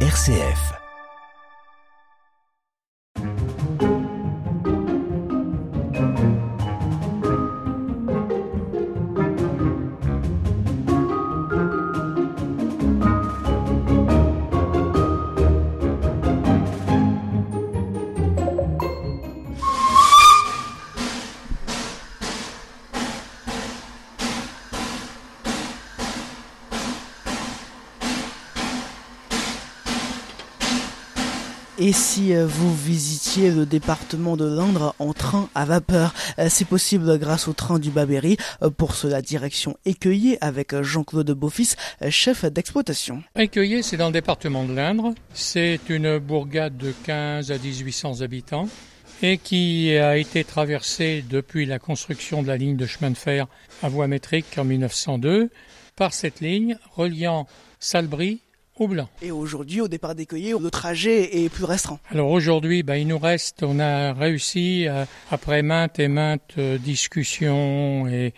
RCF. Et si euh, vous visitiez le département de l'Indre en train à vapeur, euh, c'est possible grâce au train du Babéry. Euh, Pour cela, direction Écueillé avec Jean-Claude Beaufils, chef d'exploitation. Écueillé, c'est dans le département de l'Indre. C'est une bourgade de 15 à 1800 habitants et qui a été traversée depuis la construction de la ligne de chemin de fer à voie métrique en 1902 par cette ligne reliant Salbris au Blanc. Et aujourd'hui, au départ d'Écueillé, le trajet est plus restreint. Alors aujourd'hui, bah, il nous reste, on a réussi, euh, après maintes et maintes euh, discussions, et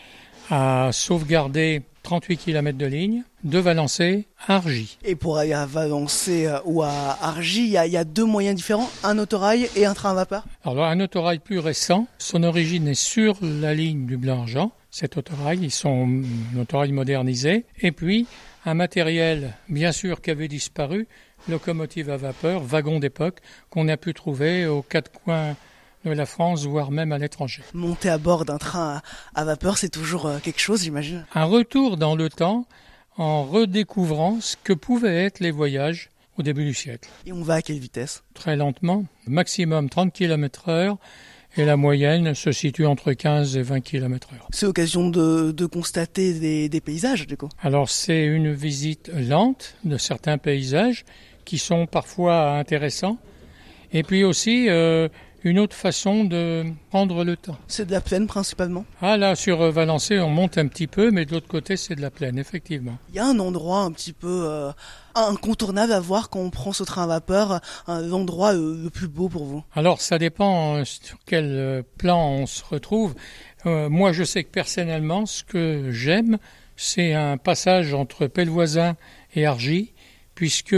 à sauvegarder 38 km de ligne de Valençay à Argy. Et pour aller à Valençay euh, ou à Argy, il y, y a deux moyens différents, un autorail et un train à vapeur. Alors un autorail plus récent, son origine est sur la ligne du Blanc-Argent. Cet autorail, ils sont un autorail modernisé. Et puis un matériel, bien sûr, qui avait disparu, locomotive à vapeur, wagon d'époque, qu'on a pu trouver aux quatre coins de la France, voire même à l'étranger. Monter à bord d'un train à, à vapeur, c'est toujours euh, quelque chose, j'imagine. Un retour dans le temps en redécouvrant ce que pouvaient être les voyages au début du siècle. Et on va à quelle vitesse? Très lentement, maximum 30 km heure, et la moyenne se situe entre 15 et 20 km heure. C'est l'occasion de, de constater des, des paysages, du coup. Alors c'est une visite lente de certains paysages qui sont parfois intéressants, et puis aussi euh, une autre façon de prendre le temps. C'est de la plaine principalement. Ah là, sur euh, Valençay, on monte un petit peu, mais de l'autre côté, c'est de la plaine, effectivement. Il y a un endroit un petit peu euh, incontournable à voir quand on prend ce train à vapeur, l'endroit euh, le plus beau pour vous. Alors ça dépend euh, sur quel euh, plan on se retrouve. Euh, moi, je sais que personnellement, ce que j'aime, c'est un passage entre Pellevoisin et Argy, puisque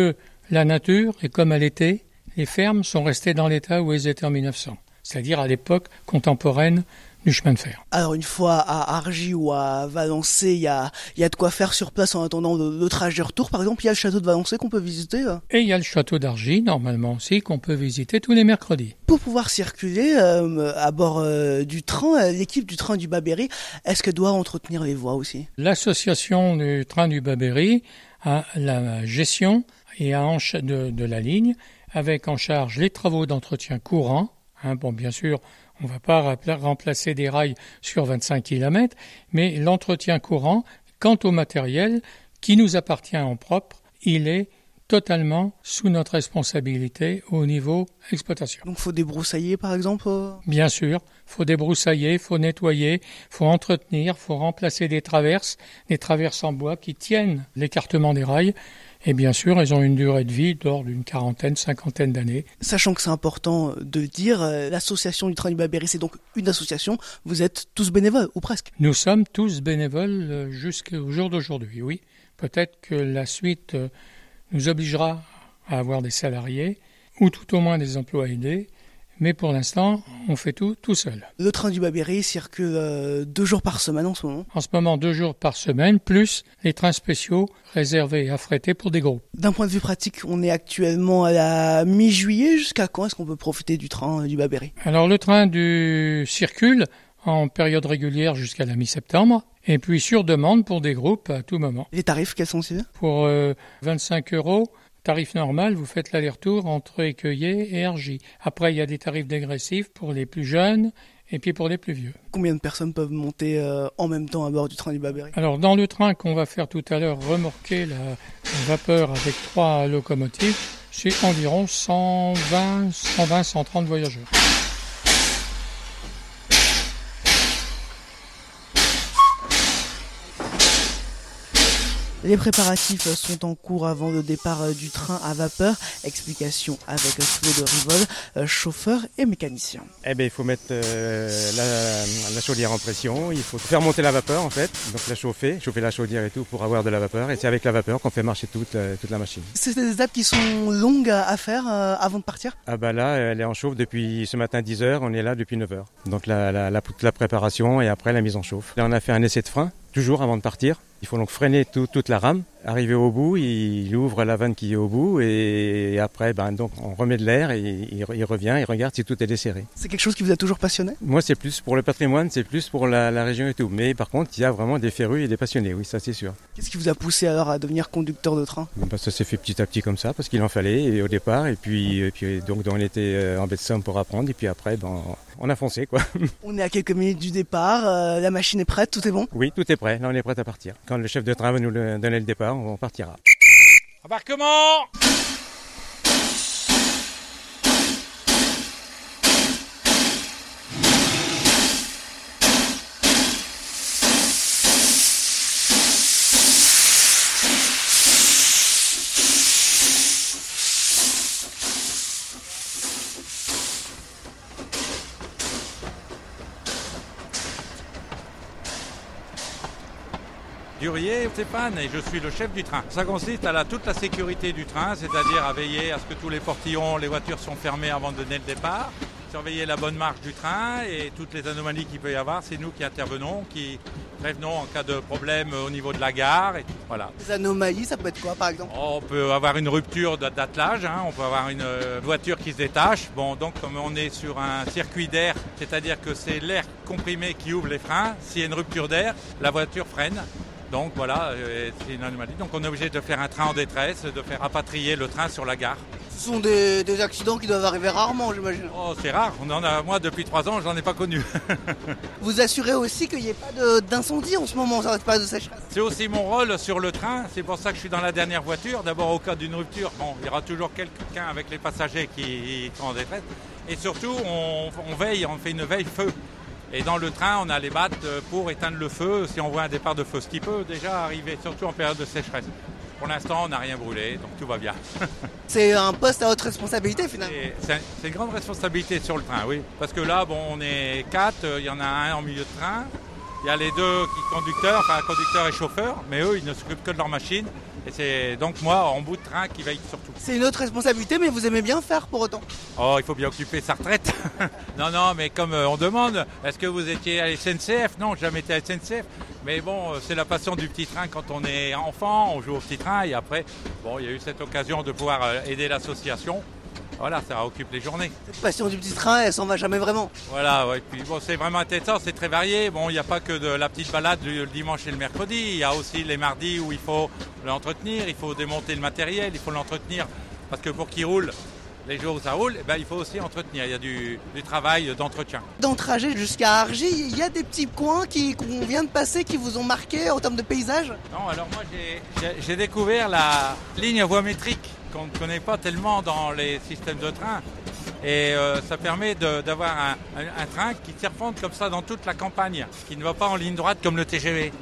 la nature est comme elle était, les fermes sont restées dans l'état où elles étaient en 1900, c'est-à-dire à l'époque contemporaine du chemin de fer. Alors une fois à Argy ou à Valençay, il y a, il y a de quoi faire sur place en attendant le, le trajet retour. Par exemple, il y a le château de Valençay qu'on peut visiter. euh. Et il y a le château d'Argy, normalement aussi, qu'on peut visiter tous les mercredis. Pour pouvoir circuler euh, à bord euh, du train, l'équipe du train du Babéry, est-ce qu'elle doit entretenir les voies aussi? L'association du train du Babéry a la gestion et a de la ligne avec en charge les travaux d'entretien courant. Hein, bon, bien sûr, on ne va pas remplacer des rails sur 25 km, mais l'entretien courant, quant au matériel qui nous appartient en propre, il est totalement sous notre responsabilité au niveau exploitation. Donc faut débroussailler par exemple. euh? Bien sûr, faut débroussailler, faut nettoyer, faut entretenir, faut remplacer des traverses, des traverses en bois qui tiennent l'écartement des rails. Et bien sûr, elles ont une durée de vie d'ordre d'une quarantaine, cinquantaine d'années. Sachant que c'est important de dire, euh, l'association du train du Babéry, c'est donc une association. Vous êtes tous bénévoles, ou presque. Nous sommes tous bénévoles euh, jusqu'au jour d'aujourd'hui, oui. Peut-être que la suite euh, nous obligera à avoir des salariés, ou tout au moins des emplois aidés, mais pour l'instant, on fait tout tout seul. Le train du Babéry circule euh, deux jours par semaine en ce moment. En ce moment, deux jours par semaine, plus les trains spéciaux réservés et affrétés pour des groupes. D'un point de vue pratique, on est actuellement à la mi-juillet. Jusqu'à quand est-ce qu'on peut profiter du train euh, du Babéry Alors le train du circule en période régulière jusqu'à la mi-septembre, et puis sur demande pour des groupes à tout moment. Les tarifs, quels sont-ils? Pour euh, 25 euros, tarif normal, vous faites l'aller-retour entre Écueillé et Argy. Après, il y a des tarifs dégressifs pour les plus jeunes et puis pour les plus vieux. Combien de personnes peuvent monter euh, en même temps à bord du train du Babéry Alors dans le train qu'on va faire tout à l'heure remorquer la, la vapeur avec trois locomotives, c'est environ 120, 120, 130 voyageurs. Les préparatifs sont en cours avant le départ du train à vapeur. Explication avec Claude Rivol, chauffeur et mécanicien. Eh bien, il faut mettre euh, la, la, chaudière en pression, il faut faire monter la vapeur en fait, donc la chauffer, chauffer la chaudière et tout pour avoir de la vapeur. Et c'est avec la vapeur qu'on fait marcher toute, euh, toute la machine. C'est des étapes qui sont longues à faire euh, avant de partir? Ah bah là, elle est en chauffe depuis ce matin 10h, on est là depuis 9h. Donc la, la, la, la préparation et après la mise en chauffe. Là, on a fait un essai de frein, toujours avant de partir. Il faut donc freiner tout, toute la rame, arriver au bout, il ouvre la vanne qui est au bout et après ben, donc on remet de l'air et il, il, revient, il regarde si tout est desserré. C'est quelque chose qui vous a toujours passionné? Moi c'est plus pour le patrimoine, c'est plus pour la, la, région et tout. Mais par contre il y a vraiment des férus et des passionnés, oui ça c'est sûr. Qu'est-ce qui vous a poussé alors à devenir conducteur de train? Ben, Ça s'est fait petit à petit comme ça parce qu'il en fallait et au départ et puis, et puis donc, donc on était en baie de Somme pour apprendre et puis après ben, on a foncé quoi. On est à quelques minutes du départ, euh, la machine est prête, tout est bon? Oui tout est prêt, là on est prêt à partir. Quand le chef de train va nous le donner le départ, on partira. Embarquement Stéphane et je suis le chef du train. Ça consiste à la, toute la sécurité du train, c'est-à-dire à veiller à ce que tous les portillons, les voitures sont fermées avant de donner le départ, surveiller la bonne marche du train et toutes les anomalies qu'il peut y avoir, c'est nous qui intervenons, qui prévenons en cas de problème au niveau de la gare. Et voilà. Les anomalies, ça peut être quoi par exemple? Oh, On peut avoir une rupture d'attelage, hein, on peut avoir une voiture qui se détache. Bon, donc comme on est sur un circuit d'air, c'est-à-dire que c'est l'air comprimé qui ouvre les freins, s'il y a une rupture d'air, la voiture freine. Donc voilà, c'est une anomalie. Donc on est obligé de faire un train en détresse, de faire rapatrier le train sur la gare. Ce sont des, des accidents qui doivent arriver rarement, j'imagine. Oh, c'est rare. On en a, moi, depuis trois ans, j'en ai pas connu. Vous assurez aussi qu'il n'y ait pas d'incendie en ce moment, ça pas de sécheresse? C'est aussi mon rôle sur le train. C'est pour ça que je suis dans la dernière voiture. D'abord, au cas d'une rupture, bon, il y aura toujours quelqu'un avec les passagers qui sont en détresse. Et surtout, on, on veille, on fait une veille feu. Et dans le train, on a les battes pour éteindre le feu si on voit un départ de feu, ce qui peut déjà arriver, surtout en période de sécheresse. Pour l'instant, on n'a rien brûlé, donc tout va bien. c'est un poste à haute responsabilité finalement. C'est une grande responsabilité sur le train, oui. Parce que là, bon, on est quatre, il y en a un en milieu de train. Il y a les deux qui conducteurs, enfin conducteur et chauffeur, mais eux, ils ne s'occupent que de leur machine. Et c'est donc moi en bout de train qui veille surtout. C'est une autre responsabilité, mais vous aimez bien faire pour autant Oh, il faut bien occuper sa retraite. non, non, mais comme on demande, est-ce que vous étiez à la SNCF? Non, jamais été à la SNCF. Mais bon, c'est la passion du petit train quand on est enfant, on joue au petit train et après, bon, il y a eu cette occasion de pouvoir aider l'association. Voilà, ça occupe les journées. Cette passion du petit train, elle s'en va jamais vraiment. Voilà, ouais. Puis bon, c'est vraiment intéressant, c'est très varié. Bon, il n'y a pas que de la petite balade le dimanche et le mercredi. Il y a aussi les mardis où il faut l'entretenir, il faut démonter le matériel, il faut l'entretenir parce que pour qu'il roule, les jours où ça roule, eh ben, il faut aussi entretenir. Il y a du, du travail d'entretien. Dans le trajet jusqu'à Argy, il y a des petits coins qui, qu'on vient de passer qui vous ont marqué en termes de paysage? Non, alors moi j'ai découvert la ligne voie métrique qu'on ne connaît pas tellement dans les systèmes de train. Et euh, ça permet d'avoir un, train qui serpente comme ça dans toute la campagne, qui ne va pas en ligne droite comme le TGV.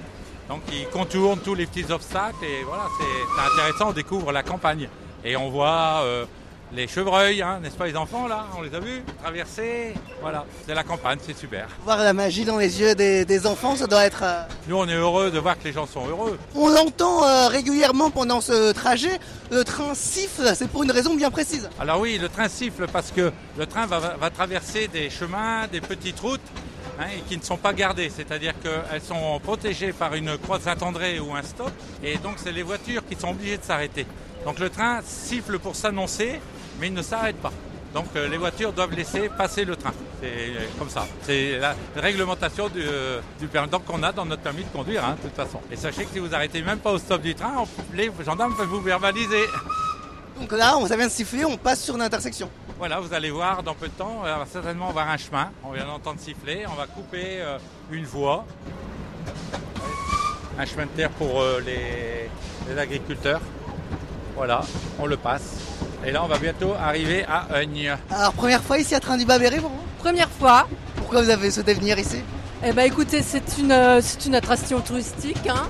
Donc il contourne tous les petits obstacles et voilà, c'est intéressant, on découvre la campagne. Et on voit euh, les chevreuils, hein, n'est-ce pas les enfants là On les a vus traverser. Voilà, c'est la campagne, c'est super. Voir la magie dans les yeux des, des enfants, ça doit être. Euh... Nous, on est heureux de voir que les gens sont heureux. On l'entend euh, régulièrement pendant ce trajet. Le train siffle, c'est pour une raison bien précise. Alors oui, le train siffle parce que le train va, va traverser des chemins, des petites routes. Hein, et qui ne sont pas gardées, c'est-à-dire qu'elles sont protégées par une croix de Saint-André ou un stop, et donc c'est les voitures qui sont obligées de s'arrêter. Donc le train siffle pour s'annoncer, mais il ne s'arrête pas. Donc euh, les voitures doivent laisser passer le train. C'est comme ça. C'est la réglementation du, euh, du permis qu'on a dans notre permis de conduire, hein, de toute façon. Et sachez que si vous arrêtez même pas au stop du train, les gendarmes peuvent vous verbaliser. Donc là, on vient de siffler, on passe sur une intersection. Voilà, vous allez voir dans peu de temps, on va certainement voir un chemin. On vient d'entendre siffler, on va couper euh, une voie. Un chemin de terre pour euh, les, les, agriculteurs. Voilà, on le passe. Et là, on va bientôt arriver à Ogne. Alors, première fois ici à Train du Babéry pour vous Première fois. Pourquoi vous avez souhaité venir ici? Eh bien, écoutez, c'est une, c'est une attraction touristique. Hein.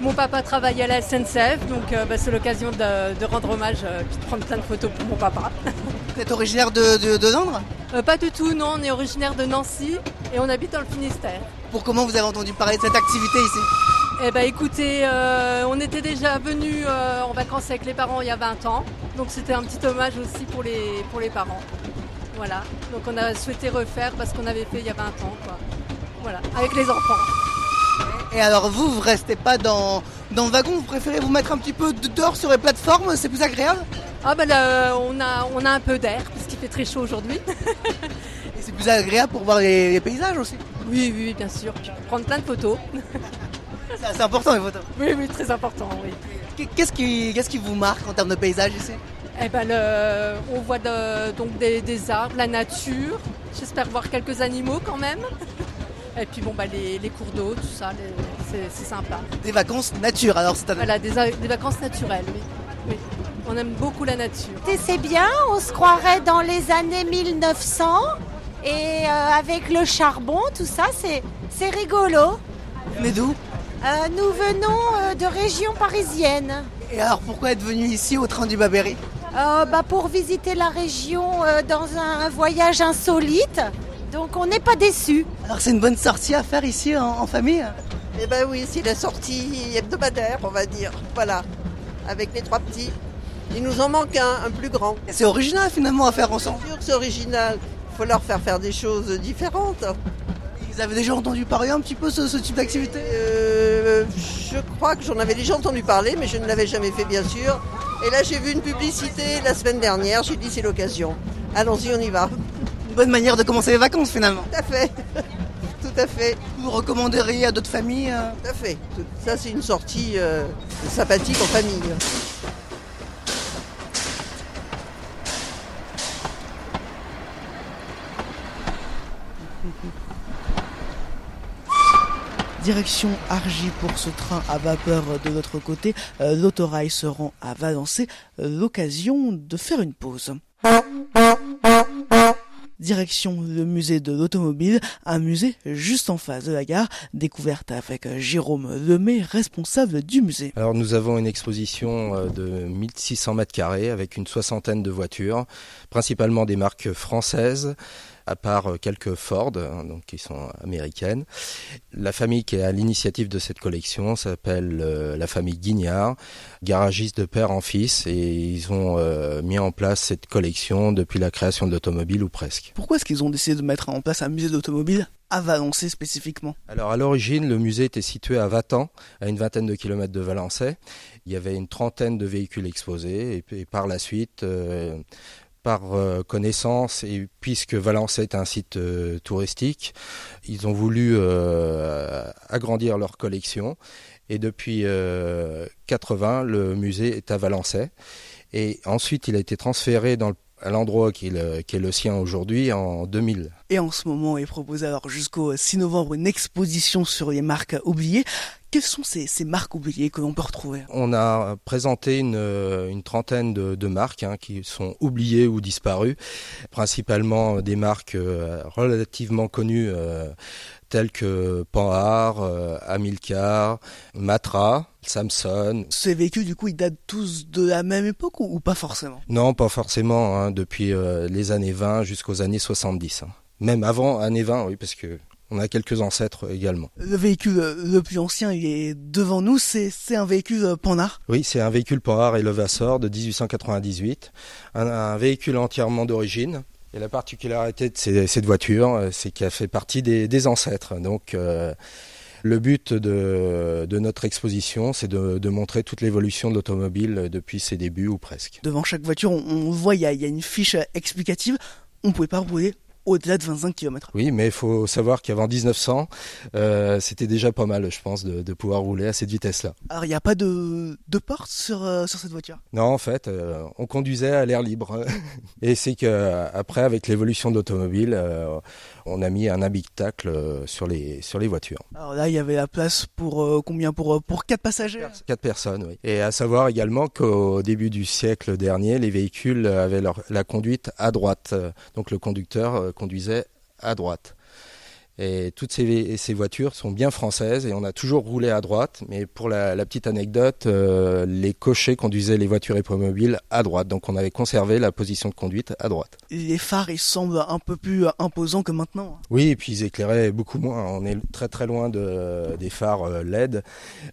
Mon papa travaille à la SNCF, donc euh, bah, c'est l'occasion de, rendre hommage et euh, de prendre plein de photos pour mon papa. Vous êtes originaire de, de, de euh, Pas du tout, non, on est originaire de Nancy et on habite dans le Finistère. Pour comment vous avez entendu parler de cette activité ici? Eh ben écoutez, on était déjà venus en vacances avec les parents il y a 20 ans, donc c'était un petit hommage aussi pour les, pour les parents. Voilà, donc on a souhaité refaire parce qu'on avait fait il y a 20 ans, quoi. Voilà, avec les enfants. Et alors vous, vous restez pas dans, dans le wagon, vous préférez vous mettre un petit peu dehors sur les plateformes, c'est plus agréable? Ah ben là, on a, on a un peu d'air, puisqu'il fait très chaud aujourd'hui. Et c'est plus agréable pour voir les, paysages aussi? Oui, oui, bien sûr. Prendre plein de photos. c'est important les photos Oui, oui, très important, oui. Qu'est-ce qui, qu'est-ce qui vous marque en termes de paysage ici? Eh ben, on voit donc des, arbres, la nature. J'espère voir quelques animaux quand même. Et puis bon, bah, les, cours d'eau, tout ça, c'est sympa. Des vacances nature alors c'est Voilà, des, vacances naturelles, oui. On aime beaucoup la nature. C'est bien, on se croirait dans les années 1900 et euh, avec le charbon, tout ça, c'est rigolo. Mais d'où? Euh, Nous venons euh, de région parisienne. Et alors pourquoi être venu ici au train du Babéry? Bah, Pour visiter la région dans un voyage insolite. Donc on n'est pas déçus. Alors c'est une bonne sortie à faire ici en, famille? Eh ben oui, c'est la sortie hebdomadaire, on va dire. Voilà, avec les trois petits. Il nous en manque un, un plus grand. C'est original finalement à faire ensemble. C'est original. Il faut leur faire faire des choses différentes. Vous avez déjà entendu parler un petit peu ce, ce type d'activité euh, Je crois que j'en avais déjà entendu parler, mais je ne l'avais jamais fait bien sûr. Et là j'ai vu une publicité la semaine dernière, j'ai dit c'est l'occasion. Allons-y, on y va bonne manière de commencer les vacances finalement. Tout à fait. Tout à fait. Vous recommanderiez à d'autres familles euh Tout à fait. Ça, c'est une sortie euh, sympathique en famille. Direction Argy pour ce train à vapeur de l'autre côté. Euh, l'autorail se rend à Valençay. L'occasion de faire une pause. Direction le musée de l'automobile, un musée juste en face de la gare, découverte avec Jérôme Lemay, responsable du musée. Alors nous avons une exposition euh, de 1600 mètres carrés avec une soixantaine de voitures, principalement des marques françaises à part euh, quelques Ford, hein, donc qui sont américaines. La famille qui est à l'initiative de cette collection s'appelle euh, la famille Guignard, garagiste de père en fils, et ils ont euh, mis en place cette collection depuis la création de l'automobile ou presque. Pourquoi est-ce qu'ils ont décidé de mettre en place un musée d'automobile à Valençay spécifiquement? Alors à l'origine, le musée était situé à Vatan, à une vingtaine de kilomètres de Valençay. Il y avait une trentaine de véhicules exposés et, par la suite, par euh, connaissance et puisque Valence est un site euh, touristique, ils ont voulu euh, agrandir leur collection et depuis 80 le musée est à Valençay et ensuite il a été transféré dans à l'endroit qui, est le sien aujourd'hui en 2000. Et en ce moment est proposé alors jusqu'au 6 novembre une exposition sur les marques oubliées. Quelles sont ces, marques oubliées que l'on peut retrouver On a présenté une, une trentaine de, marques hein, qui sont oubliées ou disparues, principalement des marques euh, relativement connues euh, telles que Panhard, euh, Amilcar, Matra, Samson. Ces véhicules, du coup, ils datent tous de la même époque ou, pas forcément? Non, pas forcément, hein, depuis les années 20 jusqu'aux années 70. Hein. Même avant années 20, oui, parce que on a quelques ancêtres également. Le véhicule le plus ancien, il est devant nous, c'est un véhicule Panhard Oui, c'est un véhicule Panhard et Levasseur de 1898, un, véhicule entièrement d'origine. Et la particularité de cette voiture, euh, c'est qu'elle fait partie des, ancêtres. Donc, euh, le but de, notre exposition, c'est de, montrer toute l'évolution de l'automobile depuis ses débuts ou presque. Devant chaque voiture, on, voit, il y, a, une fiche explicative. On ne pouvait pas rouler au-delà de 25 km. Oui, mais il faut savoir qu'avant 1900, euh, c'était déjà pas mal, je pense, de, pouvoir rouler à cette vitesse-là. Alors, il n'y a pas de, de porte sur, euh, sur cette voiture? Non, en fait, euh, on conduisait à l'air libre. Et c'est qu'après, avec l'évolution de l'automobile, on a mis un habitacle sur les, sur les voitures. Alors là, il y avait la place pour combien pour, pour 4 passagers? 4 personnes, oui. Et à savoir également qu'au début du siècle dernier, les véhicules avaient leur, la conduite à droite. Donc le conducteur conduisait à droite. Et toutes ces, ces, voitures sont bien françaises et on a toujours roulé à droite. Mais pour la, la petite anecdote, euh, les cochers conduisaient les voitures hippomobiles à droite. Donc on avait conservé la position de conduite à droite. Les phares, ils semblent un peu plus imposants que maintenant. Oui, et puis ils éclairaient beaucoup moins. On est très très loin de, des phares euh, LED.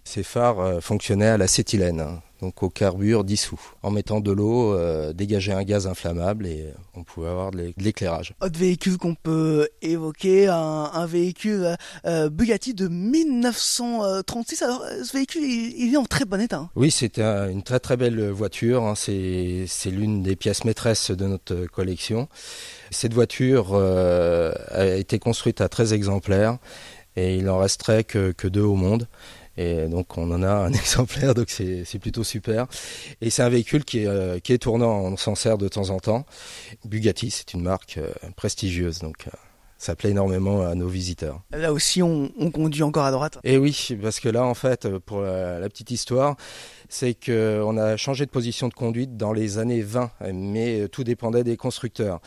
Ces phares euh, fonctionnaient à l'acétylène donc au carbure dissous. En mettant de l'eau, euh, dégager un gaz inflammable et on pouvait avoir de l'éclairage. Autre véhicule qu'on peut évoquer, un, véhicule euh, Bugatti de 1936. Alors ce véhicule, il, est en très bon état. Hein. Oui, c'est une très très belle voiture. Hein. C'est l'une des pièces maîtresses de notre collection. Cette voiture euh, a été construite à 13 exemplaires et il en resterait que, que deux au monde. Et donc on en a un exemplaire, donc c'est plutôt super. Et c'est un véhicule qui est, euh, qui est tournant, on s'en sert de temps en temps. Bugatti, c'est une marque euh, prestigieuse, donc euh, ça plaît énormément à nos visiteurs. Là aussi, on, on, conduit encore à droite. Et oui, parce que là, en fait, pour la, la petite histoire, c'est qu'on a changé de position de conduite dans les années 20, mais tout dépendait des constructeurs.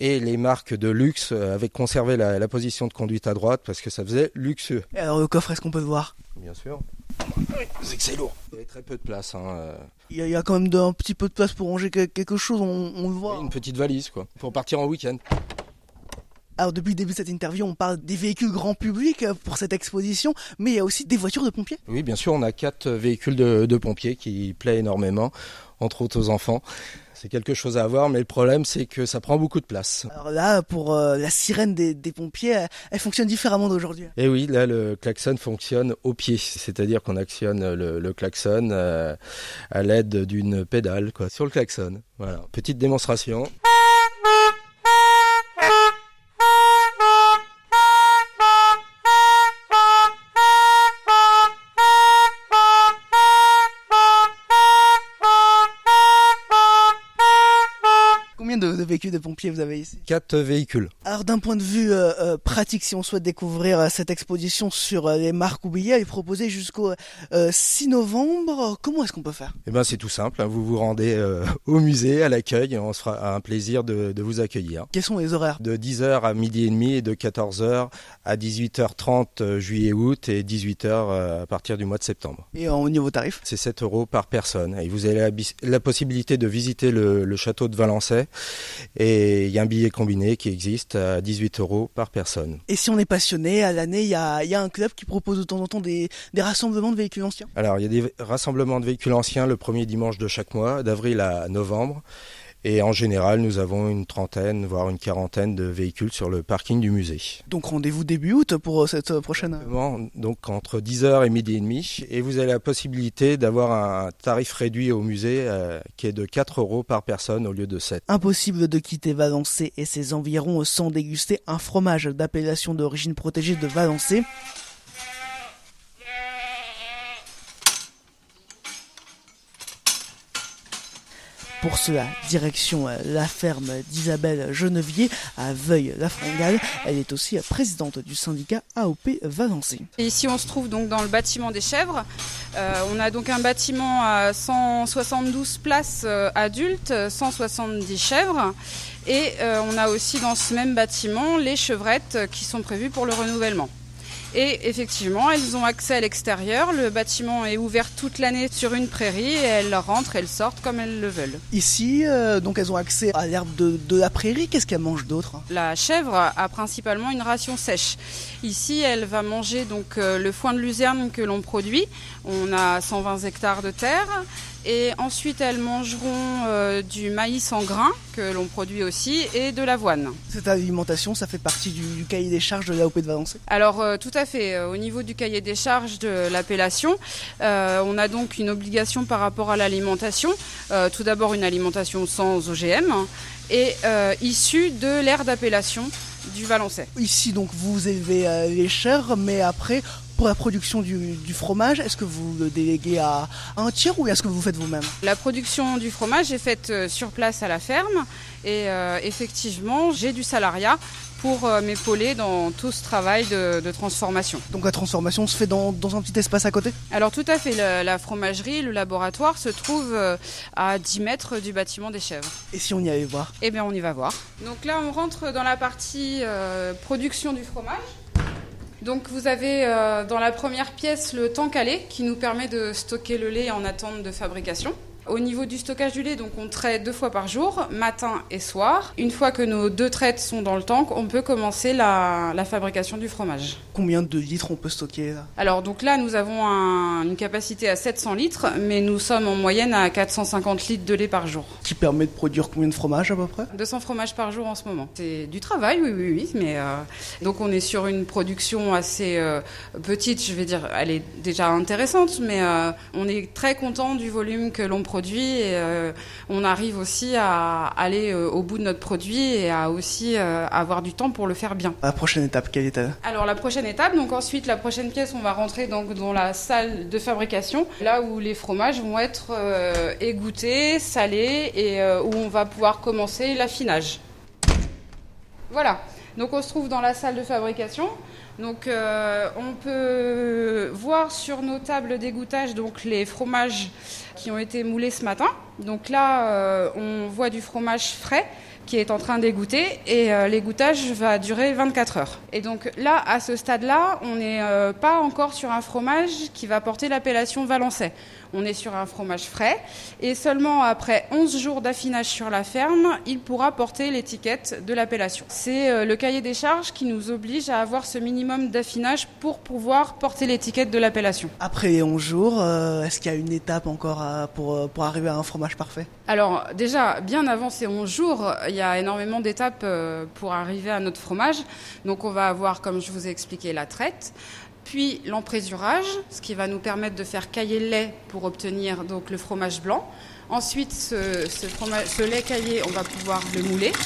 Et les marques de luxe avaient conservé la, la position de conduite à droite parce que ça faisait luxueux. Et alors le coffre, est-ce qu'on peut le voir? Bien sûr. C'est que c'est lourd. Il y avait très peu de place. Hein. Euh. Il, y a, il, y a, quand même un petit peu de place pour ranger quelque chose, on, on le voit. Une petite valise, quoi, pour partir en week-end. Alors depuis le début de cette interview, on parle des véhicules grand public euh, pour cette exposition, mais il y a aussi des voitures de pompiers. Oui, bien sûr, on a quatre véhicules de, de pompiers qui plaisent énormément, entre autres aux enfants. C'est quelque chose à avoir, mais le problème, c'est que ça prend beaucoup de place. Alors là, pour euh, la sirène des, des pompiers, elle, elle, fonctionne différemment d'aujourd'hui. Et eh oui, là, le klaxon fonctionne au pied, c'est-à-dire qu'on actionne le, le klaxon euh, à l'aide d'une pédale, quoi, sur le klaxon. Voilà, petite démonstration. Véhicules de pompiers vous avez ici Quatre véhicules. Alors d'un point de vue euh, euh, pratique, si on souhaite découvrir euh, cette exposition sur euh, les marques oubliées, elle est proposée jusqu'au 6 novembre. Comment est-ce qu'on peut faire? Eh ben c'est tout simple. Hein. Vous vous rendez au musée, à l'accueil, on se fera un plaisir de, de, vous accueillir. Quels sont les horaires? De 10h à midi et demi et de 14h à 18h30 juillet-août et 18h à partir du mois de septembre. Et au niveau tarif? C'est 7 euros par personne. Et vous avez la, la possibilité de visiter le, le château de Valençay et il y a un billet combiné qui existe à 18 euros par personne. Et si on est passionné, à l'année, il y a, y a, un club qui propose de temps en temps des, des, rassemblements de véhicules anciens Alors, il y a des rassemblements de véhicules anciens le premier dimanche de chaque mois, d'avril à novembre. Et en général, nous avons une trentaine, voire une quarantaine de véhicules sur le parking du musée. Donc rendez-vous début août pour euh, cette euh, prochaine... Exactement, donc entre 10h et midi et demi. Et vous avez la possibilité d'avoir un tarif réduit au musée euh, qui est de 4 euros par personne au lieu de 7. Impossible de quitter Valençay et ses environs sans déguster un fromage d'appellation d'origine protégée de Valençay. Pour cela, direction la ferme d'Isabelle Genevier à Veuil-la-Frangale. Elle est aussi présidente du syndicat AOP Valençay. Et ici, on se trouve donc dans le bâtiment des chèvres. Euh, on a donc un bâtiment à 172 places euh, adultes, 170 chèvres. Et euh, on a aussi dans ce même bâtiment les chevrettes qui sont prévues pour le renouvellement. Et effectivement, elles ont accès à l'extérieur. Le bâtiment est ouvert toute l'année sur une prairie et elles rentrent, elles sortent comme elles le veulent. Ici, euh, donc elles ont accès à l'herbe de, de, la prairie. Qu'est-ce qu'elles mangent d'autre La chèvre a principalement une ration sèche. Ici, elle va manger donc euh, le foin de luzerne que l'on produit. On a 120 hectares de terre. Et ensuite, elles mangeront euh, du maïs en grains, que l'on produit aussi, et de l'avoine. Cette alimentation, ça fait partie du, du cahier des charges de l'AOP de Valençay Alors, euh, tout à fait. Euh, au niveau du cahier des charges de l'appellation, euh, on a donc une obligation par rapport à l'alimentation. Tout d'abord, une alimentation sans OGM et issue de l'aire d'appellation du Valençay. Ici, donc, vous élevez les chèvres, mais après, Pour la production du, fromage, est-ce que vous le déléguez à un tiers ou est-ce que vous faites vous-même? La production du fromage est faite euh, sur place à la ferme et euh, effectivement j'ai du salariat pour euh, m'épauler dans tout ce travail de, transformation. Donc la transformation se fait dans, un petit espace à côté? Alors tout à fait, la, fromagerie, le laboratoire se trouve euh, à 10 mètres du bâtiment des chèvres. Et si on y allait voir? Eh bien on y va voir. Donc là on rentre dans la partie euh, production du fromage. Donc vous avez dans la première pièce le tank lait qui nous permet de stocker le lait en attente de fabrication. Au niveau du stockage du lait, donc on traite deux fois par jour, matin et soir. Une fois que nos deux traites sont dans le tank, on peut commencer la, fabrication du fromage. Combien de litres on peut stocker là? Alors donc là, nous avons une capacité à 700 litres, mais nous sommes en moyenne à 450 litres de lait par jour. Qui permet de produire combien de fromages à peu près? 200 fromages par jour en ce moment. C'est du travail, oui, oui, oui, mais euh, donc on est sur une production assez euh, petite, je vais dire, elle est déjà intéressante, mais euh, on est très content du volume que l'on produit et euh, on arrive aussi à aller euh, au bout de notre produit et à aussi euh, avoir du temps pour le faire bien. La prochaine étape, quelle est-elle? Alors la prochaine étape, donc ensuite la prochaine pièce, on va rentrer donc dans la salle de fabrication, là où les fromages vont être égouttés, salés et où on va pouvoir commencer l'affinage. Voilà. Donc on se trouve dans la salle de fabrication. Donc on peut voir sur nos tables d'égouttage donc les fromages qui ont été moulés ce matin. Donc là, euh, on voit du fromage frais qui est en train d'égoutter et euh, l'égouttage va durer 24 heures. Et donc là, à ce stade-là, on n'est euh, pas encore sur un fromage qui va porter l'appellation valençais. On est sur un fromage frais et seulement après 11 jours d'affinage sur la ferme, il pourra porter l'étiquette de l'appellation. C'est euh, le cahier des charges qui nous oblige à avoir ce minimum d'affinage pour pouvoir porter l'étiquette de l'appellation. Après les 11 jours, est-ce qu'il y a une étape encore pour, pour arriver à un fromage parfait? Alors déjà, bien avant ces 11 jours, il y a énormément d'étapes euh, pour arriver à notre fromage. Donc on va avoir, comme je vous ai expliqué, la traite, puis l'emprésurage, ce qui va nous permettre de faire cailler le lait pour obtenir donc le fromage blanc. Ensuite, ce, ce lait caillé, on va pouvoir le mouler. «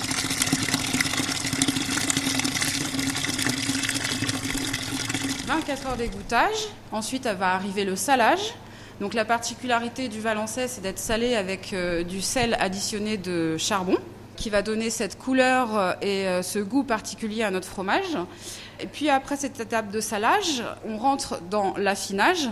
24 heures d'égouttage. Ensuite, va arriver le salage. Donc la particularité du valençais, c'est d'être salé avec euh, du sel additionné de charbon qui va donner cette couleur euh, et euh, ce goût particulier à notre fromage. Et puis après cette étape de salage, on rentre dans l'affinage.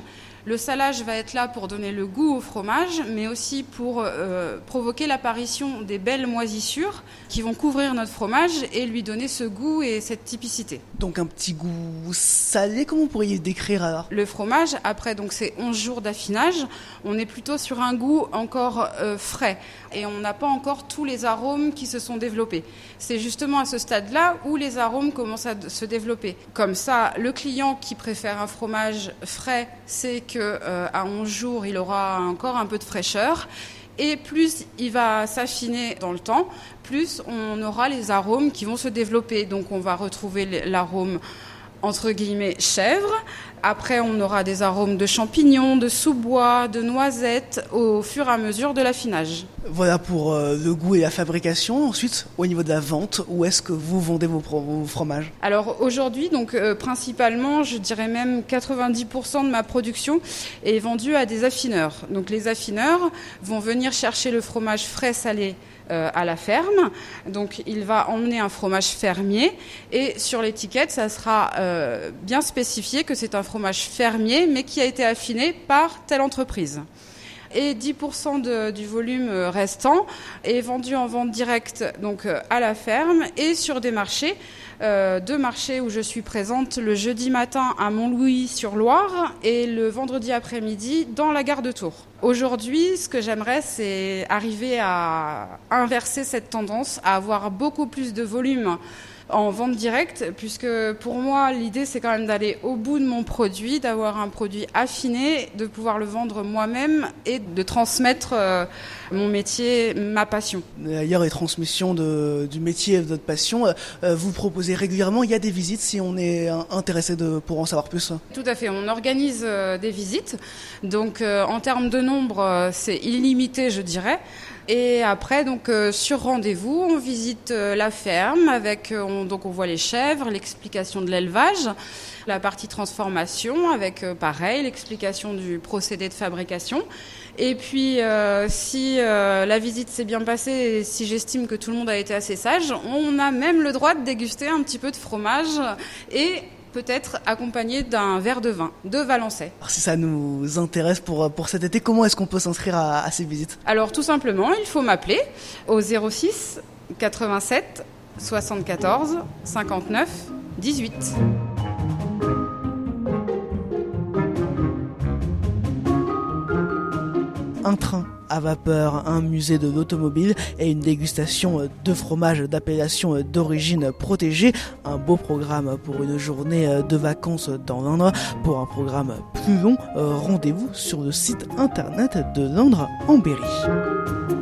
Le salage va être là pour donner le goût au fromage, mais aussi pour euh, provoquer l'apparition des belles moisissures qui vont couvrir notre fromage et lui donner ce goût et cette typicité. Donc un petit goût salé, comment vous pourriez le décrire alors? Le fromage, après donc ces 11 jours d'affinage, on est plutôt sur un goût encore euh, frais et on n'a pas encore tous les arômes qui se sont développés. C'est justement à ce stade-là où les arômes commencent à se développer. Comme ça, le client qui préfère un fromage frais sait qu'à euh, 11 jours, il aura encore un peu de fraîcheur. Et plus il va s'affiner dans le temps, plus on aura les arômes qui vont se développer. Donc on va retrouver l'arôme entre guillemets chèvre. Après, on aura des arômes de champignons, de sous-bois, de noisettes au fur et à mesure de l'affinage. Voilà pour euh, le goût et la fabrication. Ensuite, au niveau de la vente, où est-ce que vous vendez vos, fromages? Alors aujourd'hui, donc euh, principalement, je dirais même 90% de ma production est vendue à des affineurs. Donc les affineurs vont venir chercher le fromage frais salé à la ferme. Donc il va emmener un fromage fermier et sur l'étiquette, ça sera euh, bien spécifié que c'est un fromage fermier mais qui a été affiné par telle entreprise et 10% du volume euh, restant est vendu en vente directe donc à la ferme et sur des marchés euh, deux marchés où je suis présente le jeudi matin à Montlouis-sur-Loire et le vendredi après-midi dans la gare de Tours. Aujourd'hui, ce que j'aimerais, c'est arriver à inverser cette tendance, à avoir beaucoup plus de volume en vente directe, puisque pour moi, l'idée, c'est quand même d'aller au bout de mon produit, d'avoir un produit affiné, de pouvoir le vendre moi-même et de transmettre euh, mon métier, ma passion. D'ailleurs, les transmissions de, du métier et de votre passion, euh, euh, vous proposez régulièrement, il y a des visites si on est intéressé de, pour en savoir plus Tout à fait, on organise des visites. Donc, en termes de nombre, c'est illimité, je dirais. Et après, donc euh, sur rendez-vous, on visite euh, la ferme avec, euh, on, donc on voit les chèvres, l'explication de l'élevage, la partie transformation avec pareil l'explication du procédé de fabrication. Et puis, si la visite s'est bien passée et si j'estime que tout le monde a été assez sage, on a même le droit de déguster un petit peu de fromage et peut-être accompagné d'un verre de vin de Valençay. si ça nous intéresse pour, pour cet été, comment est-ce qu'on peut s'inscrire à, à, ces visites? Alors tout simplement, il faut m'appeler au 06 87 74 59 18. Un train à vapeur, un musée de l'automobile et une dégustation de fromage d'appellation d'origine protégée. Un beau programme pour une journée de vacances dans l'Indre. Pour un programme plus long, rendez-vous sur le site internet de l'Indre en Berry.